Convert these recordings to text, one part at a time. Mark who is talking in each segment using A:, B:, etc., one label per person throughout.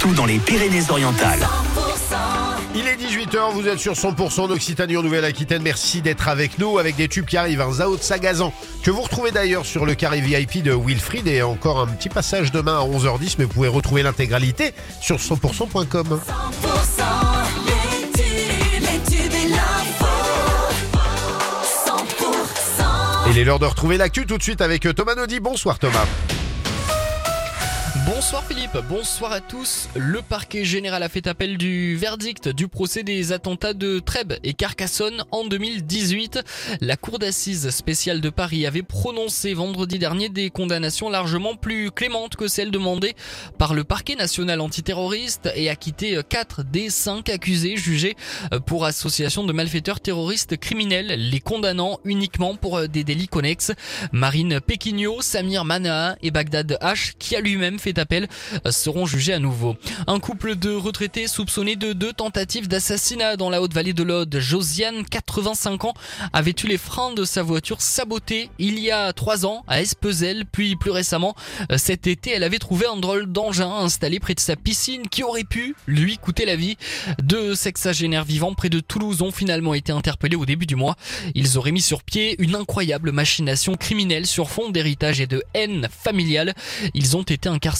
A: partout dans les Pyrénées-Orientales.
B: Il est 18h, vous êtes sur 100% d'Occitanie en Nouvelle-Aquitaine. Merci d'être avec nous avec des tubes qui arrivent. Un Zao de Sagazan que vous retrouvez d'ailleurs sur le carré VIP de Wilfried et encore un petit passage demain à 11h10, mais vous pouvez retrouver l'intégralité sur 100%.com. Il est l'heure de retrouver l'actu tout de suite avec Thomas Naudy. Bonsoir Thomas.
C: Bonsoir Philippe, bonsoir à tous. Le parquet général a fait appel du verdict du procès des attentats de Trèbes et Carcassonne en 2018. La cour d'assises spéciale de Paris avait prononcé vendredi dernier des condamnations largement plus clémentes que celles demandées par le parquet national antiterroriste et acquitté 4 des 5 accusés jugés pour association de malfaiteurs terroristes criminels, les condamnant uniquement pour des délits connexes. Marine Péquignot, Samir Manaa et Bagdad H, qui a lui-même fait appel seront jugés à nouveau. Un couple de retraités soupçonnés de deux tentatives d'assassinat dans la haute vallée de l'Aude. Josiane, 85 ans, avait eu les freins de sa voiture sabotés il y a trois ans à Espezel, puis plus récemment cet été, elle avait trouvé un drôle d'engin installé près de sa piscine qui aurait pu lui coûter la vie. Deux sexagénaires vivants près de Toulouse ont finalement été interpellés au début du mois. Ils auraient mis sur pied une incroyable machination criminelle sur fond d'héritage et de haine familiale. Ils ont été incarcérés.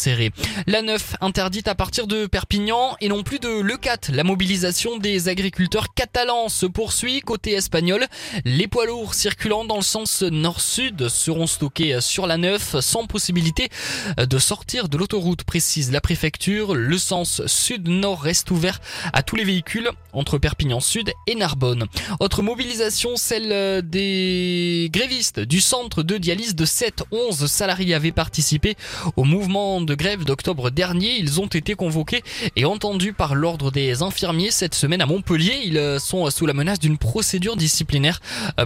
C: La 9 interdite à partir de Perpignan et non plus de Le 4. La mobilisation des agriculteurs catalans se poursuit côté espagnol. Les poids lourds circulant dans le sens nord-sud seront stockés sur la 9 sans possibilité de sortir de l'autoroute, précise la préfecture. Le sens sud-nord reste ouvert à tous les véhicules entre Perpignan Sud et Narbonne. Autre mobilisation, celle des grévistes du centre de dialyse de 7-11 salariés avaient participé au mouvement de grève d'octobre dernier. Ils ont été convoqués et entendus par l'ordre des infirmiers cette semaine à Montpellier. Ils sont sous la menace d'une procédure disciplinaire.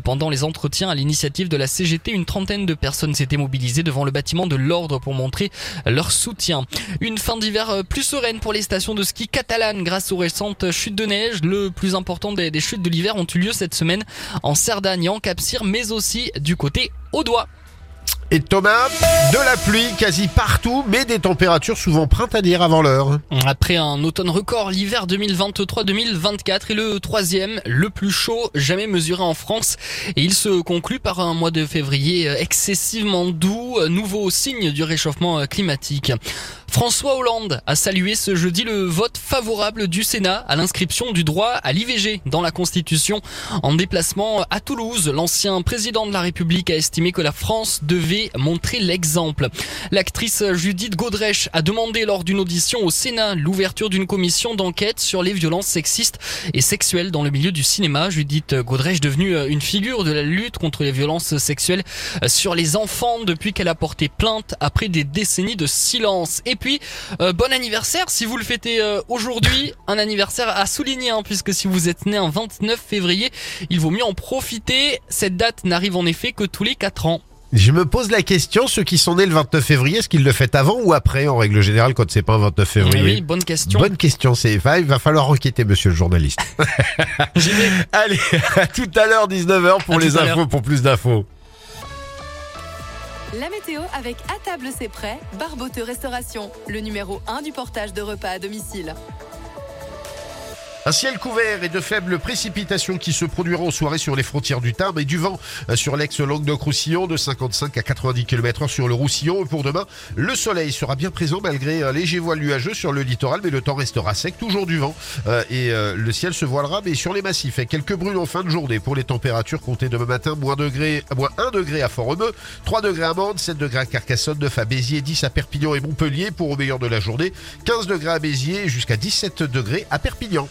C: Pendant les entretiens à l'initiative de la CGT, une trentaine de personnes s'étaient mobilisées devant le bâtiment de l'ordre pour montrer leur soutien. Une fin d'hiver plus sereine pour les stations de ski catalanes grâce aux récentes chutes de neige. Le plus important des, chutes de l'hiver ont eu lieu cette semaine en Cerdagne et en Capcir, mais aussi du côté au doigt.
B: Et Thomas, de la pluie quasi partout, mais des températures souvent printanières avant l'heure.
C: Après un automne record, l'hiver 2023-2024 est le troisième, le plus chaud jamais mesuré en France. Et il se conclut par un mois de février excessivement doux, nouveau signe du réchauffement climatique. François Hollande a salué ce jeudi le vote favorable du Sénat à l'inscription du droit à l'IVG dans la Constitution. En déplacement à Toulouse, l'ancien président de la République a estimé que la France devait montrer l'exemple. L'actrice Judith Godrèche a demandé lors d'une audition au Sénat l'ouverture d'une commission d'enquête sur les violences sexistes et sexuelles dans le milieu du cinéma. Judith Godrèche devenue une figure de la lutte contre les violences sexuelles sur les enfants depuis qu'elle a porté plainte après des décennies de silence. Et puis, euh, bon anniversaire si vous le fêtez euh, aujourd'hui, un anniversaire à souligner hein, puisque si vous êtes né un 29 février, il vaut mieux en profiter. Cette date n'arrive en effet que tous les 4 ans.
B: Je me pose la question, ceux qui sont nés le 29 février, est-ce qu'ils le fêtent avant ou après, en règle générale, quand c'est pas un 29 février
C: Oui, bonne question.
B: Bonne question, c'est, il va falloir enquêter, monsieur le journaliste. Allez, à tout à l'heure, 19h pour
C: À
B: les infos, pour plus d'infos.
D: La météo avec À table c'est prêt, Barbote Restauration, le numéro 1 du portage de repas à domicile.
B: Un ciel couvert et de faibles précipitations qui se produiront en soirée sur les frontières du Tarn et du vent euh, sur l'ex-Languedoc-Roussillon de 55 à 90 km h sur le Roussillon. Pour demain, le soleil sera bien présent malgré un léger voile nuageux sur le littoral, mais le temps restera sec, toujours du vent euh, et euh, le ciel se voilera, mais sur les massifs. Et quelques brunes en fin de journée pour les températures comptées demain matin, moins, degré, moins 1 degré à Fort-Romeu, 3 degrés à Mende, 7 degrés à Carcassonne, 9 à Béziers, 10 à Perpignan et Montpellier pour au meilleur de la journée, 15 degrés à Béziers jusqu'à 17 degrés à Perpignan.